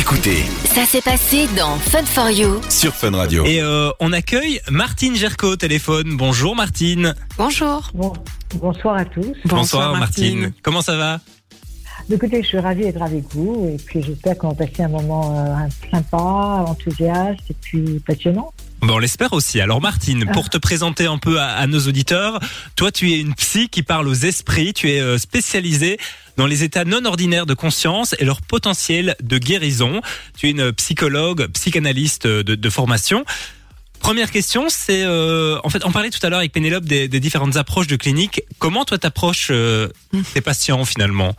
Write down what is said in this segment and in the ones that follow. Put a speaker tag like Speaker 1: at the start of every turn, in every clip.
Speaker 1: Écoutez
Speaker 2: Ça s'est passé dans Fun for You.
Speaker 1: sur Fun Radio.
Speaker 3: Et euh, on accueille Martine Gerco au téléphone. Bonjour Martine.
Speaker 2: Bonjour.
Speaker 4: Bon, bonsoir à tous.
Speaker 3: Comment ça va?
Speaker 4: Écoutez, je suis ravie d'être avec vous et puis j'espère qu'on va passer un moment euh, sympa, enthousiaste et puis passionnant.
Speaker 3: Bon, on l'espère aussi. Alors Martine, pour te présenter un peu à, à nos auditeurs, toi tu es une psy qui parle aux esprits, tu es euh, spécialisée dans les états non ordinaires de conscience et leur potentiel de guérison. Tu es une psychologue, psychanalyste de, formation. Première question, c'est euh, en fait on parlait tout à l'heure avec Pénélope des, différentes approches de clinique. Comment toi t'approches euh, tes patients finalement?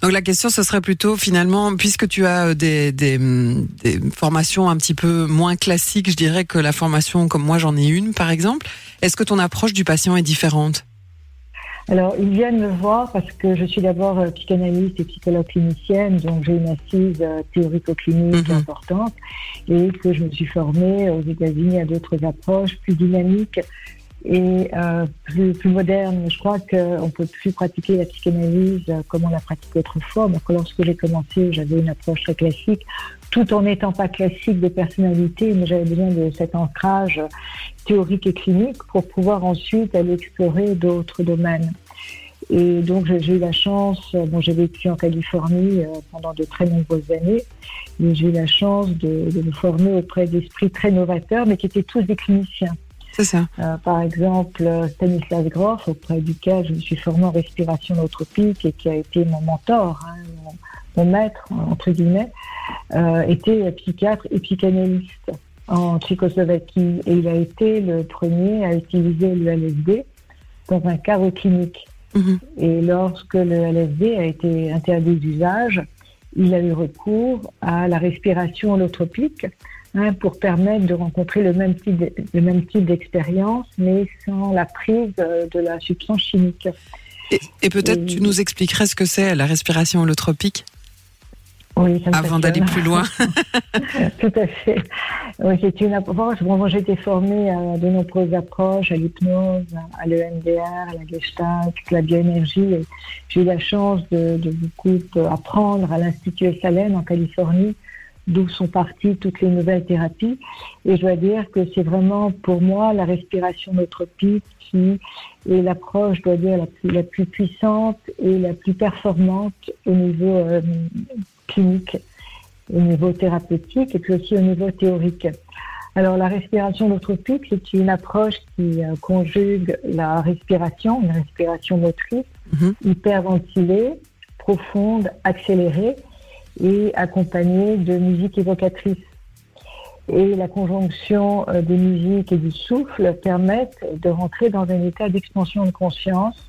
Speaker 5: Donc la question, ce serait plutôt finalement, puisque tu as euh, des formations un petit peu moins classiques, je dirais que la formation comme moi j'en ai une par exemple, est-ce que ton approche du patient est différente?
Speaker 4: Alors, ils viennent me voir parce que je suis d'abord euh, psychanalyste et psychologue clinicienne, donc j'ai une assise euh, théorico-clinique
Speaker 5: Mhm.
Speaker 4: importante et que je me suis formée aux États-Unis à d'autres approches plus dynamiques et euh, plus, modernes. Je crois qu'on ne peut plus pratiquer la psychanalyse euh, comme on l'a pratiquée autrefois. Donc, lorsque j'ai commencé, j'avais une approche très classique, tout en n'étant pas classique de personnalité, mais j'avais besoin de cet ancrage théorique et clinique pour pouvoir ensuite aller explorer d'autres domaines. Et donc j'ai eu la chance, euh, bon j'ai vécu en Californie pendant de très nombreuses années, et j'ai eu la chance de me former auprès d'esprits très novateurs, mais qui étaient tous des cliniciens.
Speaker 5: Ça.
Speaker 4: Euh, par exemple, euh, Stanislas Grof, auprès duquel je me suis formée en respiration nootropique et qui a été mon mentor, hein, mon, mon maître, entre guillemets, euh, était psychiatre et psychanalyste en Tchécoslovaquie. Et il a été le premier à utiliser le LSD dans un cadre clinique.
Speaker 5: Mhm.
Speaker 4: Et lorsque le LSD a été interdit d'usage, il a eu recours à la respiration holotropique hein, pour permettre de rencontrer le même type de- le même type d'expérience, mais sans la prise euh, de la substance chimique.
Speaker 5: Et, et peut-être
Speaker 4: Et-
Speaker 5: tu nous expliquerais ce que c'est la respiration holotropique
Speaker 4: Oui, ça me
Speaker 5: avant d'aller plus loin.
Speaker 4: Tout à fait. Oui, c'est une approche. Bon, j'ai été formée à de nombreuses approches, à l'hypnose, à l'EMDR, à la gestalt, à la bioénergie. J'ai eu la chance de, de beaucoup apprendre à l'Institut Salem en Californie, d'où sont parties toutes les nouvelles thérapies. Et je dois dire que c'est vraiment pour moi la respiration nootropique qui est l'approche, je dois dire, la plus, la plus puissante et la plus performante au niveau euh, clinique au niveau thérapeutique et puis aussi au niveau théorique. Alors la respiration nootropique, c'est une approche qui euh, conjugue la respiration, une respiration motrice,
Speaker 5: Mhm.
Speaker 4: hyperventilée, profonde, accélérée et accompagnée de musique évocatrice. Et la conjonction euh, des musiques et du souffle permettent de rentrer dans un état d'expansion de conscience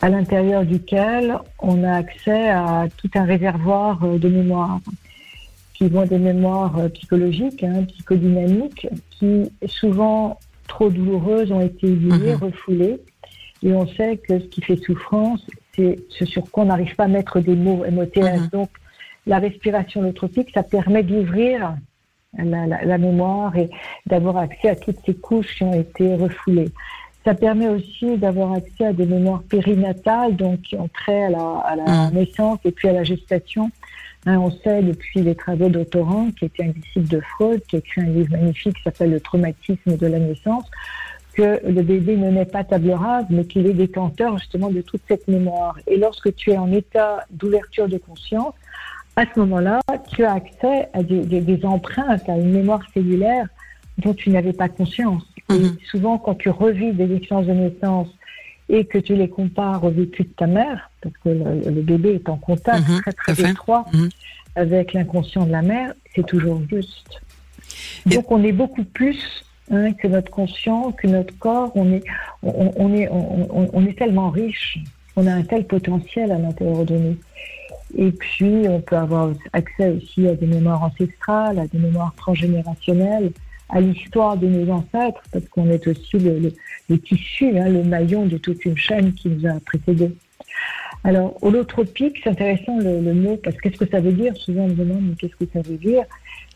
Speaker 4: à l'intérieur duquel on a accès à tout un réservoir euh, de mémoire qui vont des mémoires euh, psychologiques, hein, psychodynamiques, qui souvent trop douloureuses ont été oubliées,
Speaker 5: Mhm.
Speaker 4: refoulées. Et on sait que ce qui fait souffrance, c'est ce sur quoi on n'arrive pas à mettre des mots MOTS.
Speaker 5: Mhm.
Speaker 4: Donc, la respiration nootropique, ça permet d'ouvrir la, la- la mémoire et d'avoir accès à toutes ces couches qui ont été refoulées. Ça permet aussi d'avoir accès à des mémoires périnatales, donc qui ont trait à la, à la
Speaker 5: Mhm.
Speaker 4: naissance et puis à la gestation. Hein, on sait depuis les travaux d'Autoran, qui était un disciple de Freud, qui a écrit un livre magnifique qui s'appelle Le traumatisme de la naissance, que le bébé ne naît pas table rase, mais qu'il est détenteur justement de toute cette mémoire. Et lorsque tu es en état d'ouverture de conscience, à ce moment-là, tu as accès à des, des- des empreintes, à une mémoire cellulaire dont tu n'avais pas conscience.
Speaker 5: Mhm.
Speaker 4: Et souvent, quand tu revis des expériences de naissance et que tu les compares au vécu de ta mère, parce que le, le bébé est en contact
Speaker 5: Mhm,
Speaker 4: très très étroit
Speaker 5: Mhm.
Speaker 4: avec l'inconscient de la mère, c'est toujours juste.
Speaker 5: Et-
Speaker 4: Donc on est beaucoup plus hein, que notre conscient, que notre corps. On est, on, on est, on est tellement riche. On a un tel potentiel à l'intérieur de nous. Et puis, on peut avoir accès aussi à des mémoires ancestrales, à des mémoires transgénérationnelles, à l'histoire de nos ancêtres, parce qu'on est aussi le, tissu, hein, le maillon de toute une chaîne qui nous a précédés. Alors, holotropique, c'est intéressant le, mot, parce que qu'est-ce que ça veut dire? Souvent, on me demande, mais qu'est-ce que ça veut dire?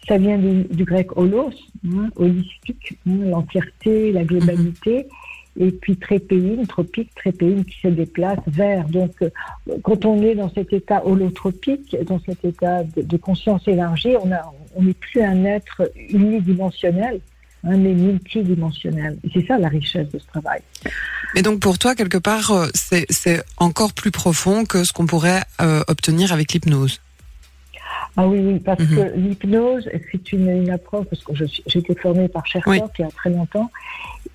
Speaker 4: Ça vient du, du grec holos, hein, holistique, hein, l'entièreté, la globalité. Et puis trépéine, tropique, trépéine qui se déplace vers. Donc, euh, quand on est dans cet état holotropique, dans cet état de, conscience élargie, on n'est plus un être unidimensionnel, hein, mais multidimensionnel. C'est ça la richesse de ce travail.
Speaker 5: Mais donc pour toi, quelque part, euh, c'est encore plus profond que ce qu'on pourrait euh, obtenir avec l'hypnose.
Speaker 4: Ah oui, oui, parce
Speaker 5: Mhm.
Speaker 4: que l'hypnose, c'est une, une approche, parce que j'ai été formée par Chercheur
Speaker 5: Oui.
Speaker 4: il y a très longtemps,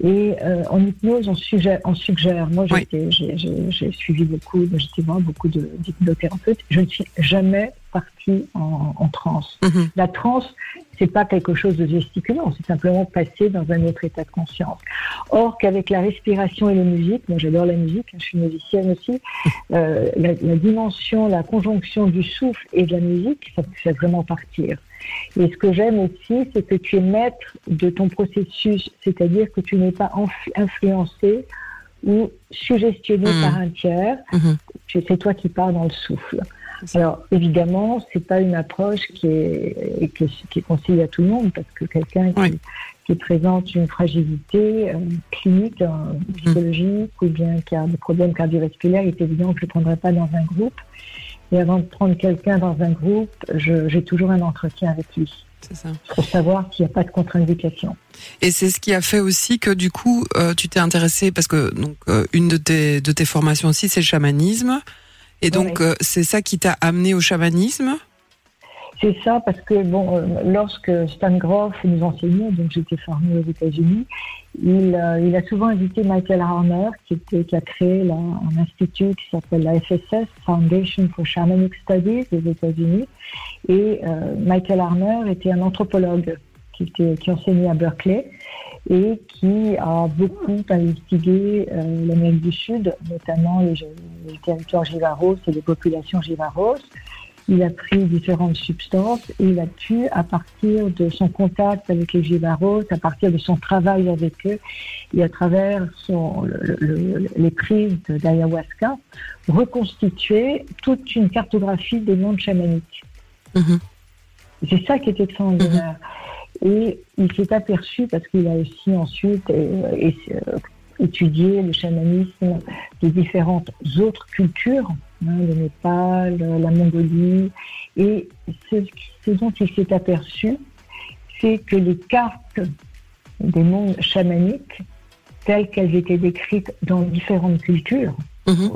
Speaker 4: et euh, en hypnose, on suggère. On suggère. Moi,
Speaker 5: Oui.
Speaker 4: j'ai j'ai- j'ai suivi beaucoup, j'étais voir beaucoup d'hypnothérapeutes. Je ne suis jamais partie en, en transe.
Speaker 5: Mhm.
Speaker 4: La transe, c'est pas quelque chose de gesticulant, c'est simplement passer dans un autre état de conscience. Or qu'avec la respiration et la musique, moi j'adore la musique, hein, je suis musicienne aussi, euh, la, la dimension, la conjonction du souffle et de la musique, ça fait vraiment partir. Et ce que j'aime aussi, c'est que tu es maître de ton processus, c'est-à-dire que tu n'es pas influencé ou suggestionné
Speaker 5: Mhm.
Speaker 4: par un tiers,
Speaker 5: Mhm.
Speaker 4: c'est toi qui pars dans le souffle. Alors évidemment, c'est pas une approche qui est, qui est, qui est conseillée à tout le monde parce que quelqu'un qui,
Speaker 5: Oui.
Speaker 4: qui présente une fragilité euh, clinique, euh, psychologique ou bien qui a des problèmes cardiovasculaires, il est évident que je ne le prendrai pas dans un groupe. Et avant de prendre quelqu'un dans un groupe, j'ai toujours un entretien avec lui
Speaker 5: ça.
Speaker 4: pour savoir qu'il n'y a pas de contre-indication.
Speaker 5: Et c'est ce qui a fait aussi que du coup, euh, tu t'es intéressé parce que donc euh, une de tes de tes formations aussi, c'est le chamanisme. Et donc
Speaker 4: Ouais.
Speaker 5: euh, c'est ça qui t'a amené au chamanisme?
Speaker 4: C'est ça parce que bon, euh, lorsque Stan Groff nous enseignait, donc j'étais formée aux États-Unis, il, euh, il a souvent invité Michael Harner, qui, était, qui a créé là, un institut qui s'appelle la FSS, Foundation for Shamanic Studies aux États-Unis. Et euh, Michael Harner était un anthropologue qui, était, qui enseignait à Berkeley et qui a beaucoup investigué euh, l'Amérique du Sud, notamment les, les territoires Jivaros et les populations Jivaros. Il a pris différentes substances et il a pu, à partir de son contact avec les Jivaros, à partir de son travail avec eux et à travers son, le- le- les prises d'ayahuasca, reconstituer toute une cartographie des mondes chamaniques.
Speaker 5: Mhm.
Speaker 4: C'est ça qui est extraordinaire. Et il s'est aperçu, parce qu'il a aussi ensuite euh, et- euh, étudié le chamanisme des différentes autres cultures, hein, le Népal, la Mongolie, et ce, ce dont il s'est aperçu, c'est que les cartes des mondes chamaniques, telles qu'elles étaient décrites dans différentes cultures,
Speaker 5: Mhm.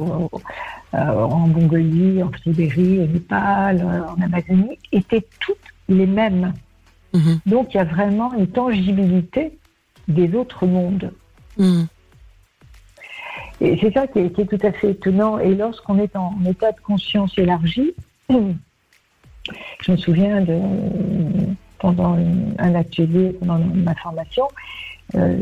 Speaker 4: euh, en Mongolie, en Sibérie, au Népal, en Amazonie, étaient toutes les mêmes.
Speaker 5: Mhm.
Speaker 4: Donc il y a vraiment une tangibilité des autres mondes.
Speaker 5: Mhm.
Speaker 4: Et c'est ça qui est, qui est tout à fait étonnant. Et lorsqu'on est en état de conscience élargi, je me souviens de pendant un atelier, pendant ma formation, euh,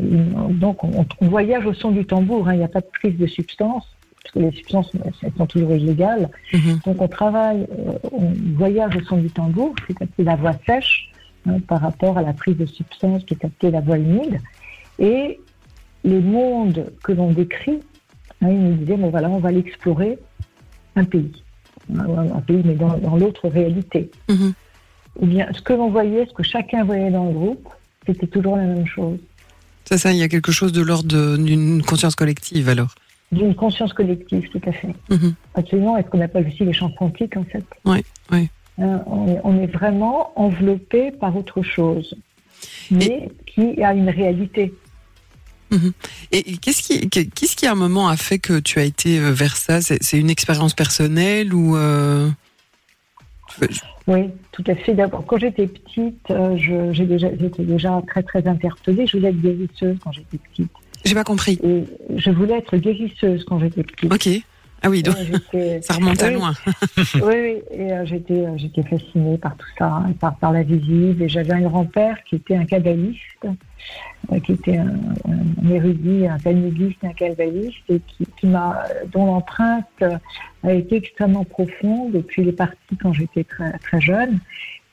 Speaker 4: donc on, on voyage au son du tambour. hein. il n'y a pas de prise de substance parce que les substances elles sont toujours illégales.
Speaker 5: Mhm.
Speaker 4: Donc on travaille, euh, on voyage au son du tambour, c'est la voix sèche hein, par rapport à la prise de substance qui est capter la voix humide. Et les mondes que l'on décrit, hein, ils nous disaient, bon voilà, on va aller explorer un pays. Un pays, mais dans, dans l'autre réalité.
Speaker 5: Mhm.
Speaker 4: Eh bien, ce que l'on voyait, ce que chacun voyait dans le groupe, c'était toujours la même chose.
Speaker 5: C'est ça, il y a quelque chose de l'ordre d'une conscience collective alors.
Speaker 4: D'une conscience collective, tout à fait.
Speaker 5: Mhm.
Speaker 4: Absolument, est-ce qu'on appelle aussi les champs quantiques, en fait?
Speaker 5: Oui, oui.
Speaker 4: Hein, on, est, on est vraiment enveloppé par autre chose, mais qui a une réalité.
Speaker 5: Et et qu'est-ce qui, qu'est-ce qui à un moment a fait que tu as été euh, vers ça? C'est une expérience personnelle ou euh,
Speaker 4: Oui, tout à fait. D'abord, quand j'étais petite, euh, déjà, j'étais déjà très très interpellée. Je voulais être guérisseuse quand j'étais petite.
Speaker 5: J'ai pas compris.
Speaker 4: Et je voulais être guérisseuse quand j'étais petite.
Speaker 5: Ok. Ah oui, donc ça remonte à loin.
Speaker 4: oui, oui, et euh, j'étais, euh, j'étais fascinée par tout ça, hein, par, par la visible. Et j'avais un grand-père qui était un kabbaliste, euh, qui était un, un érudit, un talmudiste, un kabbaliste, et qui, qui m'a, dont l'empreinte a été extrêmement profonde. Et puis il est parti quand j'étais très, très jeune,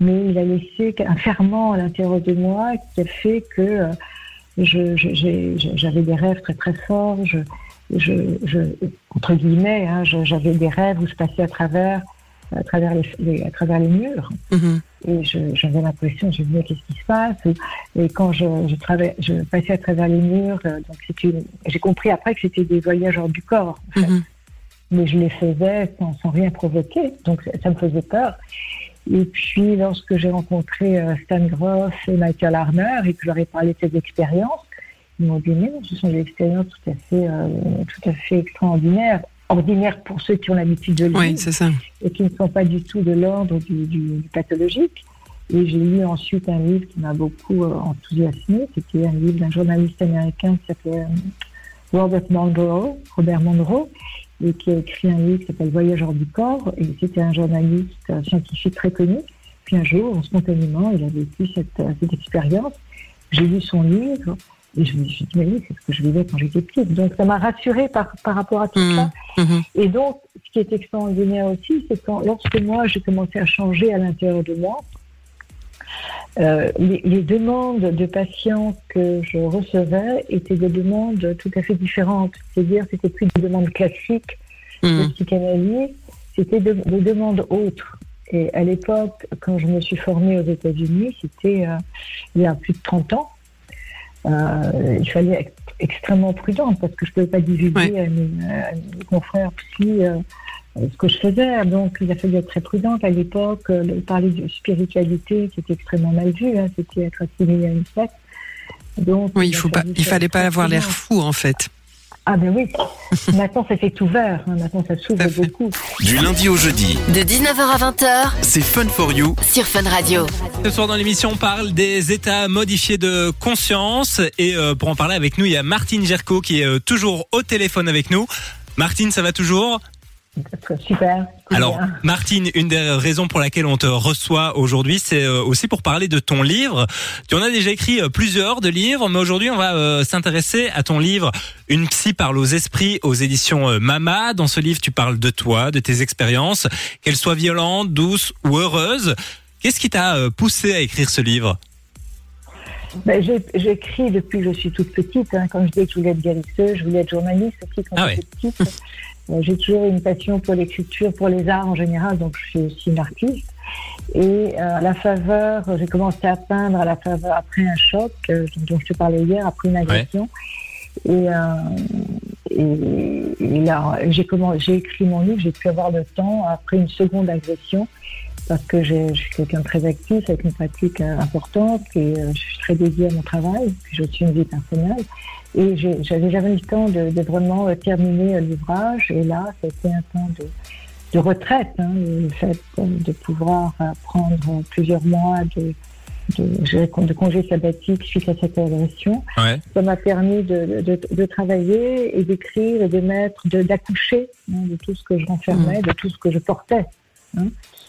Speaker 4: mais il a laissé un ferment à l'intérieur de moi qui a fait que euh, j'avais des rêves très très forts. Je, je, je, entre guillemets, hein, j'avais des rêves où je passais à travers, à travers les, les- à travers les murs.
Speaker 5: Mhm.
Speaker 4: Et j'avais l'impression, je me disais, qu'est-ce qui se passe? Et quand je, je, passais à travers les murs, euh, donc j'ai compris après que c'était des voyages hors du corps. en fait.
Speaker 5: Mhm.
Speaker 4: Mais je les faisais sans, sans rien provoquer, donc ça, ça me faisait peur. Et puis, lorsque j'ai rencontré euh, Stan Groff et Michael Arner et que je leur ai parlé de ces expériences, non, ce sont des expériences tout à fait, euh, tout à fait extraordinaires, ordinaires pour ceux qui ont l'habitude de lire
Speaker 5: Oui, c'est ça.
Speaker 4: et qui ne sont pas du tout de l'ordre du, du- du pathologique. Et j'ai lu ensuite un livre qui m'a beaucoup euh, enthousiasmé. C'était un livre d'un journaliste américain qui s'appelait euh, Robert Monroe, Robert Monroe, et qui a écrit un livre qui s'appelle Voyage hors du corps. Et c'était un journaliste scientifique très connu. Puis un jour, spontanément, il a vécu cette, cette expérience. J'ai lu son livre et je me suis dit, mais oui, c'est ce que je vivais quand j'étais petite. Donc ça m'a rassurée par, par rapport à tout
Speaker 5: Mhm.
Speaker 4: ça.
Speaker 5: Mhm.
Speaker 4: Et donc, ce qui est extraordinaire aussi, c'est quand, lorsque moi, j'ai commencé à changer à l'intérieur de moi, euh, les, les demandes de patients que je recevais étaient des demandes tout à fait différentes. C'est-à-dire, c'était plus des demandes classiques de
Speaker 5: Mhm.
Speaker 4: psychanalyse, c'était de- des demandes autres. Et à l'époque, quand je me suis formée aux États-Unis, c'était euh, il y a plus de 30 ans. Euh, il fallait être extrêmement prudente parce que je ne pouvais pas divulguer à, mes, à mes confrères psy euh, ce que je faisais. Donc, il a fallu être très prudente. À l'époque, euh, le- parler de spiritualité, c'était extrêmement mal vu. hein, c'était être assimilé à une secte. Donc,
Speaker 5: Oui, il
Speaker 4: a
Speaker 5: faut pas,
Speaker 4: fallu
Speaker 5: il
Speaker 4: faire
Speaker 5: fallait pas avoir l'air fou en fait.
Speaker 4: Ah ben oui. Maintenant, ça s'est ouvert. hein, Maintenant, ça s'ouvre
Speaker 5: fait.
Speaker 4: beaucoup.
Speaker 1: Du lundi au jeudi,
Speaker 2: De 19h à 20h
Speaker 1: c'est Fun for You.
Speaker 2: sur Fun Radio.
Speaker 3: Ce soir dans l'émission, on parle des états modifiés de conscience. Et euh, pour en parler avec nous, il y a Martine Gerco qui est euh, toujours au téléphone avec nous. Martine, ça va toujours?
Speaker 4: Super.
Speaker 3: Alors. Martine, une des raisons pour laquelle on te reçoit aujourd'hui, c'est euh, aussi pour parler de ton livre. Tu en as déjà écrit euh, plusieurs de livres, mais aujourd'hui, on va euh, s'intéresser à ton livre Une psy parle aux esprits aux éditions Mama. Dans ce livre, tu parles de toi, de tes expériences, qu'elles soient violentes, douces ou heureuses. Qu'est-ce qui t'a poussé à écrire ce livre?
Speaker 4: Ben, J'écris depuis que je suis toute petite. Hein. Quand je disais que je voulais être guérisseuse, je voulais être journaliste aussi quand
Speaker 3: Ah
Speaker 4: j'étais petite. Euh, J'ai toujours une passion pour l'écriture, pour les arts en général, donc je suis aussi une artiste. Et euh, à la faveur, j'ai commencé à peindre à la faveur après un choc euh, dont je te parlais hier, après une agression. Et, euh, et, et là, j'ai écrit mon livre, j'ai pu avoir le temps après une seconde agression parce que je suis quelqu'un de très actif avec une pratique euh, importante et euh, je suis très dédiée à mon travail, puis j'ai aussi une vie personnelle. Et j'avais jamais eu le temps de, de vraiment euh, terminer l'ouvrage et là, ça a été un temps de, de retraite, hein, le fait de pouvoir prendre plusieurs mois de, de, de congé sabbatique suite à cette agression
Speaker 3: Ouais.
Speaker 4: ça m'a permis de, de, de travailler et d'écrire et de mettre, d'accoucher hein, de tout ce que je renfermais, de tout ce que je portais.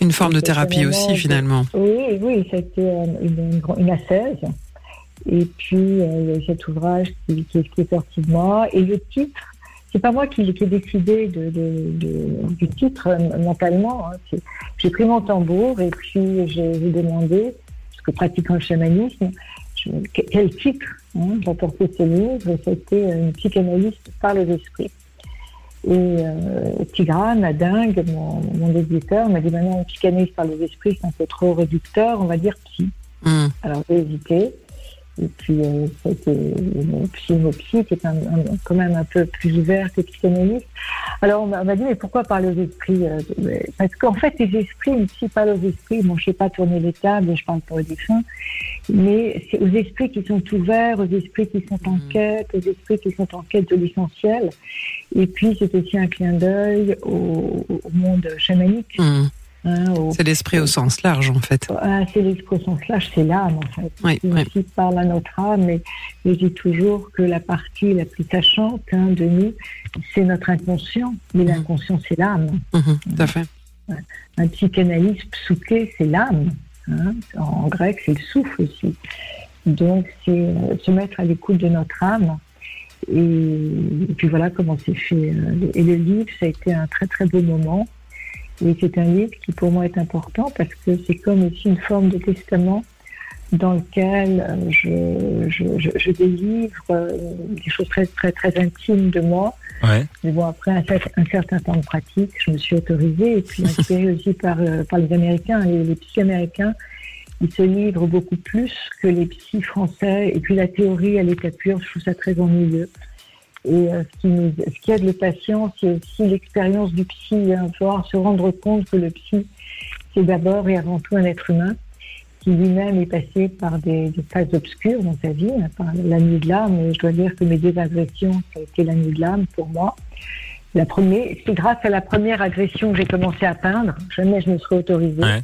Speaker 5: Une forme de thérapie aussi finalement.
Speaker 4: Oui, oui, ça a été euh, une, une, ascèse. Et puis, euh, il y a eu cet ouvrage qui, qui, qui est sorti de moi. Et le titre, c'est pas moi qui, qui ai décidé de, de, de- du titre euh, mentalement. hein. J'ai pris mon tambour et puis j'ai demandé, parce que pratiquant le chamanisme, je- quel titre hein, porter ce livre. C'était euh, une psychanalyste par les esprits. Et euh, Tigrane, à dingue, mon, mon éditeur, m'a dit maintenant, une psychanalyste par les esprits, c'est un peu trop réducteur, on va dire psy.
Speaker 5: Mhm.
Speaker 4: Alors j'ai hésité. Et puis euh, c'était une psy, une psy qui est un, un- quand même un peu plus ouvert que psychanalyste. Alors on m'a dit mais pourquoi parler aux esprits euh, Parce qu'en fait les esprits, une psy parle aux esprits. Bon je sais pas tourner les tables, je parle pas aux défunts, mais c'est aux esprits qui sont ouverts, aux esprits qui sont en
Speaker 5: Mhm.
Speaker 4: quête, aux esprits qui sont en quête de l'essentiel. Et puis c'est aussi un clin d'œil au, au monde chamanique.
Speaker 5: Mhm.
Speaker 4: Hein, au-
Speaker 5: C'est l'esprit au sens large en fait.
Speaker 4: ah, c'est l'expression slash, c'est l'âme en fait.
Speaker 5: Oui,
Speaker 4: qui
Speaker 5: oui.
Speaker 4: aussi parle à notre âme, mais je dis toujours que la partie la plus sachante hein, de nous, c'est notre inconscient, mais
Speaker 5: Mhm.
Speaker 4: l'inconscient c'est l'âme.
Speaker 5: Mhm, Tout à fait.
Speaker 4: Un psychanalyste psouké, c'est l'âme. hein. En grec, c'est le souffle aussi. Donc, c'est euh, se mettre à l'écoute de notre âme. Et, et puis voilà comment c'est fait. euh, Et le livre, ça a été un très très beau moment. Et c'est un livre qui pour moi est important parce que c'est comme aussi une forme de testament dans lequel euh, je, je, je, je délivre euh, des choses très très très intimes de moi.
Speaker 3: Ouais.
Speaker 4: Mais bon, après un, cer- un certain temps de pratique, je me suis autorisée et puis inspirée aussi par, euh, par les Américains, les, les psy américains ils se livrent beaucoup plus que les psys français. Et puis la théorie à l'état pur, je trouve ça très ennuyeux. Et euh, ce, qui nous, ce qui aide le patient, c'est aussi l'expérience du psy. Hein, falloir se rendre compte que le psy, c'est d'abord et avant tout un être humain qui lui-même est passé par des, des, phases obscures dans sa vie, hein, par la nuit de l'âme. Et je dois dire que mes deux agressions, ça a été la nuit de l'âme pour moi. La première, c'est grâce à la première agression que j'ai commencé à peindre. Jamais je me serais autorisée.
Speaker 3: Ouais.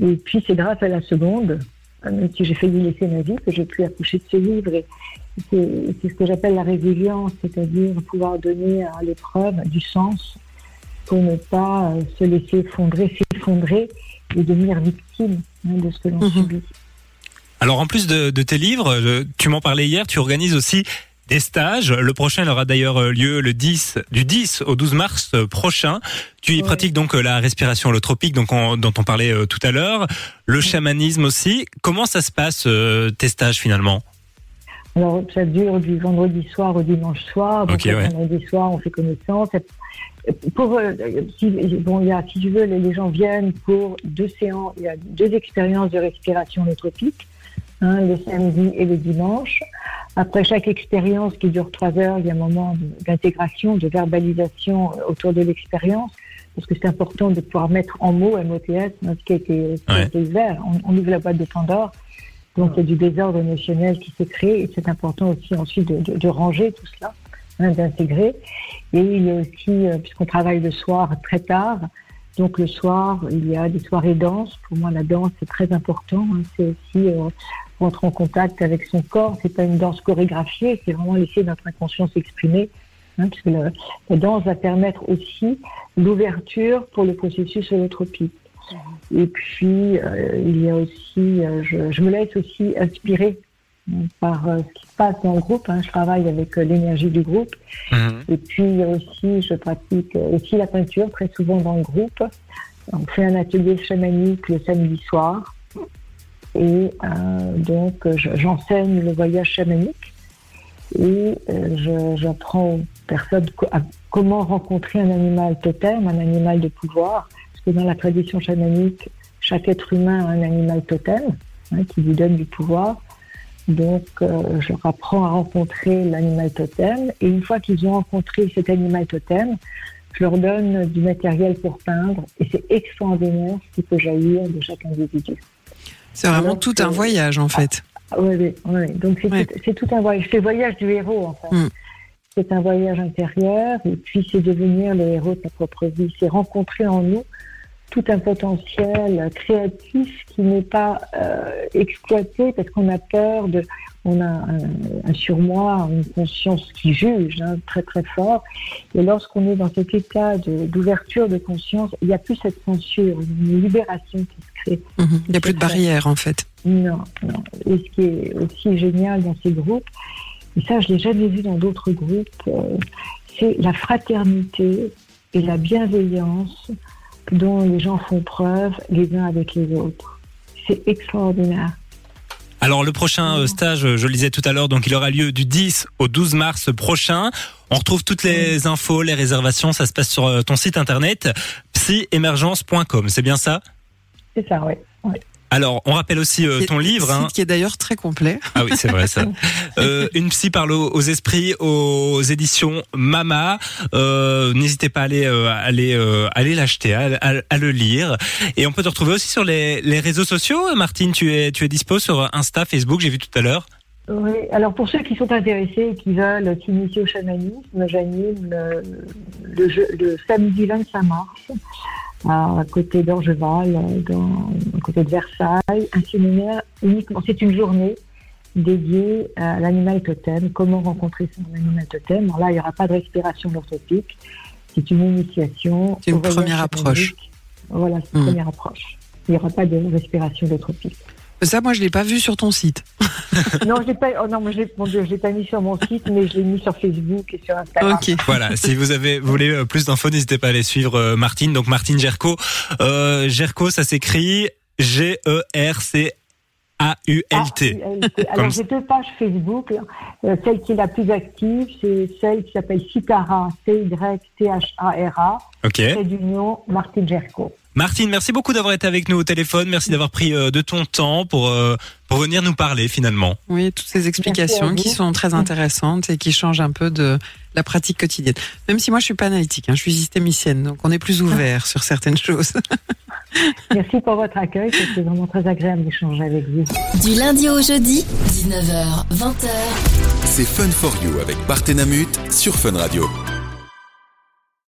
Speaker 4: Et puis c'est grâce à la seconde, même si j'ai failli laisser ma vie, que j'ai pu accoucher de ce livre. Et c'est ce que j'appelle la résilience, c'est-à-dire pouvoir donner à l'épreuve du sens pour ne pas euh, se laisser effondrer, s'effondrer et devenir victime hein, de ce que l'on
Speaker 5: Mhm.
Speaker 4: subit.
Speaker 3: Alors en plus de, de tes livres, euh, tu m'en parlais hier, tu organises aussi des stages. Le prochain il aura d'ailleurs euh, lieu le 10 du 10 au 12 mars prochain. Tu y pratiques donc la respiration holotropique donc on- dont on parlait tout à l'heure, le chamanisme aussi. Comment ça se passe tes stages finalement?
Speaker 4: Alors, ça dure du vendredi soir au dimanche soir. Donc, le
Speaker 3: ouais.
Speaker 4: vendredi soir, on fait connaissance. Pour, euh, si, bon, il y a, si tu veux, les, les gens viennent pour deux séances, il y a deux expériences de respiration holotropique, hein, le samedi et le dimanche. Après chaque expérience qui dure trois heures, il y a un moment d'intégration, de verbalisation autour de l'expérience, parce que c'est important de pouvoir mettre en mots, MOTS, hein, ce qui a été, ce qui a
Speaker 3: Ouais.
Speaker 4: été ouvert. On, on ouvre la boîte de Pandore. Donc il y a du désordre émotionnel qui se crée et c'est important aussi ensuite de, de- de ranger tout cela, hein, d'intégrer. Et il y a aussi, euh, puisqu'on travaille le soir très tard, donc le soir il y a des soirées danse. Pour moi la danse c'est très important. hein. C'est aussi euh, rentrer en contact avec son corps. C'est pas une danse chorégraphiée, c'est vraiment laisser notre inconscience s'exprimer. Hein, puisque la, la danse va permettre aussi l'ouverture pour le processus holotropique. Et puis, il y a aussi, je, je me laisse aussi inspirer par ce qui se passe dans le groupe. hein. Je travaille avec l'énergie du groupe. Et puis aussi, je pratique euh, aussi la peinture très souvent dans le groupe. On fait un atelier chamanique le samedi soir. Et euh, donc, je- j'enseigne le voyage chamanique. Et euh, j'apprends aux personnes co- comment rencontrer un animal totem, un animal de pouvoir. Que dans la tradition chamanique, chaque être humain a un animal totem hein, qui lui donne du pouvoir. Donc, euh, je leur apprends à rencontrer l'animal totem. Et une fois qu'ils ont rencontré cet animal totem, je leur donne du matériel pour peindre. Et c'est extraordinaire ce qui peut jaillir de chaque individu.
Speaker 5: C'est vraiment tout un
Speaker 4: euh,
Speaker 5: voyage en fait.
Speaker 4: Ah, Oui, oui, oui. Donc, c'est
Speaker 5: Ouais.
Speaker 4: tout, c'est tout un voyage. C'est le voyage du héros, en fait.
Speaker 5: Mm.
Speaker 4: C'est un voyage intérieur. Et puis, c'est devenir le héros de sa propre vie. C'est rencontrer en nous tout un potentiel créatif qui n'est pas euh, exploité parce qu'on a peur de. On a un, un surmoi, une conscience qui juge hein, très très fort. Et lorsqu'on est dans cet état d'ouverture de, conscience, il n'y a plus cette censure, une libération qui se crée.
Speaker 5: Mhm. Il n'y a plus de barrière en fait.
Speaker 4: Non, non. Et ce qui est aussi génial dans ces groupes, et ça je l'ai jamais vu dans d'autres groupes, euh, c'est la fraternité et la bienveillance dont les gens font preuve les uns avec les autres. C'est extraordinaire.
Speaker 3: Alors le prochain euh, stage, euh, je le disais tout à l'heure, donc il aura lieu du 10 au 12 mars prochain. On retrouve toutes les infos, les réservations, ça se passe sur euh, ton site internet psyemergence.com, c'est bien ça?
Speaker 4: C'est ça, oui.
Speaker 3: Alors, on rappelle aussi euh, ton livre. hein.
Speaker 5: Qui est d'ailleurs très complet.
Speaker 3: Ah oui, c'est vrai ça. Euh, une psy parle aux, aux esprits aux éditions Mama. Euh, N'hésitez pas à aller euh, à aller euh, à aller l'acheter, à, à- à le lire. Et on peut te retrouver aussi sur les, les réseaux sociaux. Martine, tu es tu es dispo sur Insta, Facebook, j'ai vu tout à l'heure.
Speaker 4: Oui, alors pour ceux qui sont intéressés et qui veulent s'initier au chamanisme, j'anime le, le, le samedi 25 mars à côté d'Orgeval, à côté de Versailles, un séminaire uniquement. C'est une journée dédiée à l'animal totem, comment rencontrer son animal totem. Alors là, il n'y aura pas de respiration orthopique, c'est une initiation.
Speaker 5: C'est une première approche.
Speaker 4: Voilà, c'est une
Speaker 5: Mm.
Speaker 4: première approche. Il n'y aura pas de respiration orthopique.
Speaker 5: Ça, moi, je l'ai pas vu sur ton site.
Speaker 4: non, je l'ai pas. Oh non, mais l'ai- mon Dieu, je l'ai pas mis sur mon site, mais je l'ai mis sur Facebook et sur Instagram.
Speaker 5: Ok.
Speaker 3: Voilà, si vous avez vous voulez euh, plus d'infos, n'hésitez pas à aller suivre euh, Martine. Donc Martine Gerco. Euh, Gerco, ça s'écrit G E R C A U L T.
Speaker 4: ULT.
Speaker 3: Comme
Speaker 4: Alors, j'ai deux pages Facebook. Euh, celle qui est la plus active, c'est celle qui s'appelle Citara, C-Y-T-H-A-R-A,
Speaker 3: Ok.
Speaker 4: trait d'union Martine Gerco.
Speaker 3: Martine, merci beaucoup d'avoir été avec nous au téléphone. Merci d'avoir pris euh, de ton temps pour, euh, pour venir nous parler finalement.
Speaker 5: Oui, toutes ces explications qui sont très intéressantes et qui changent un peu de la pratique quotidienne. Même si moi je suis pas analytique, hein, je suis systémicienne, donc on est plus ouvert sur certaines choses.
Speaker 4: Merci pour votre accueil. C'était vraiment très agréable d'échanger avec vous.
Speaker 2: Du lundi au jeudi, 19h, 20h.
Speaker 1: C'est Fun for You avec Partenamut sur Fun Radio.